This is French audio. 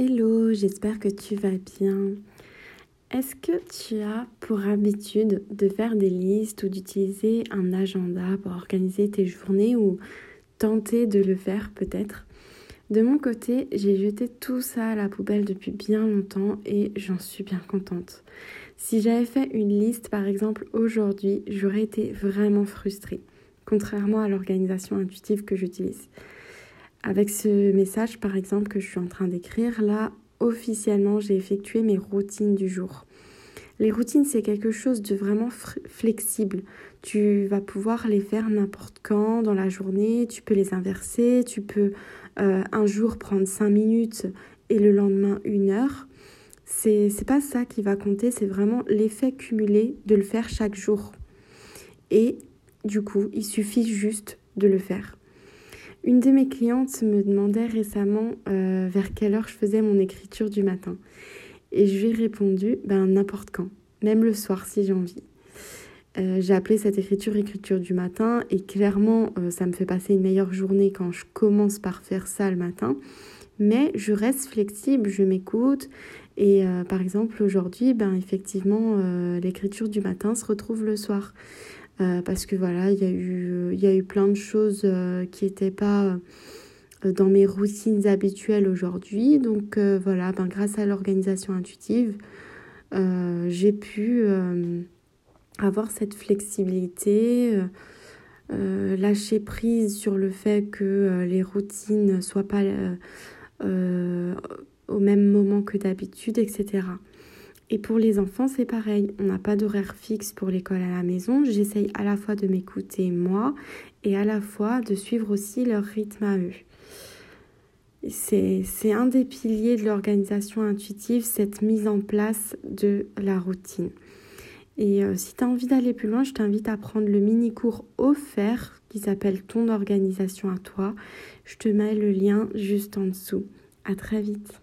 Hello, j'espère que tu vas bien. Est-ce que tu as pour habitude de faire des listes ou d'utiliser un agenda pour organiser tes journées ou tenter de le faire peut-être? De mon côté, j'ai jeté tout ça à la poubelle depuis bien longtemps et j'en suis bien contente. Si j'avais fait une liste par exemple aujourd'hui, j'aurais été vraiment frustrée, contrairement à l'organisation intuitive que j'utilise. Avec ce message, par exemple, que je suis en train d'écrire, là, officiellement, j'ai effectué mes routines du jour. Les routines, c'est quelque chose de vraiment flexible. Tu vas pouvoir les faire n'importe quand dans la journée, tu peux les inverser, tu peux euh, un jour prendre cinq minutes et le lendemain une heure. C'est pas ça qui va compter, c'est vraiment l'effet cumulé de le faire chaque jour. Et du coup, il suffit juste de le faire. Une de mes clientes me demandait récemment euh, vers quelle heure je faisais mon écriture du matin. Et je lui ai répondu, ben n'importe quand, même le soir si j'ai envie. Euh, j'ai appelé cette écriture écriture du matin et clairement euh, ça me fait passer une meilleure journée quand je commence par faire ça le matin. Mais je reste flexible, je m'écoute et par exemple aujourd'hui, ben effectivement l'écriture du matin se retrouve le soir. Euh, parce que voilà, il y, a eu, y a eu plein de choses euh, qui n'étaient pas euh, dans mes routines habituelles aujourd'hui. Donc voilà, ben, grâce à l'organisation intuitive, j'ai pu avoir cette flexibilité, lâcher prise sur le fait que les routines ne soient pas au même moment que d'habitude, etc. Et pour les enfants, c'est pareil. On n'a pas d'horaire fixe pour l'école à la maison. J'essaye à la fois de m'écouter moi et à la fois de suivre aussi leur rythme à eux. C'est un des piliers de l'organisation intuitive, cette mise en place de la routine. Et euh, si tu as envie d'aller plus loin, je t'invite à prendre le mini-cours offert qui s'appelle Ton organisation à toi. Je te mets le lien juste en dessous. À très vite.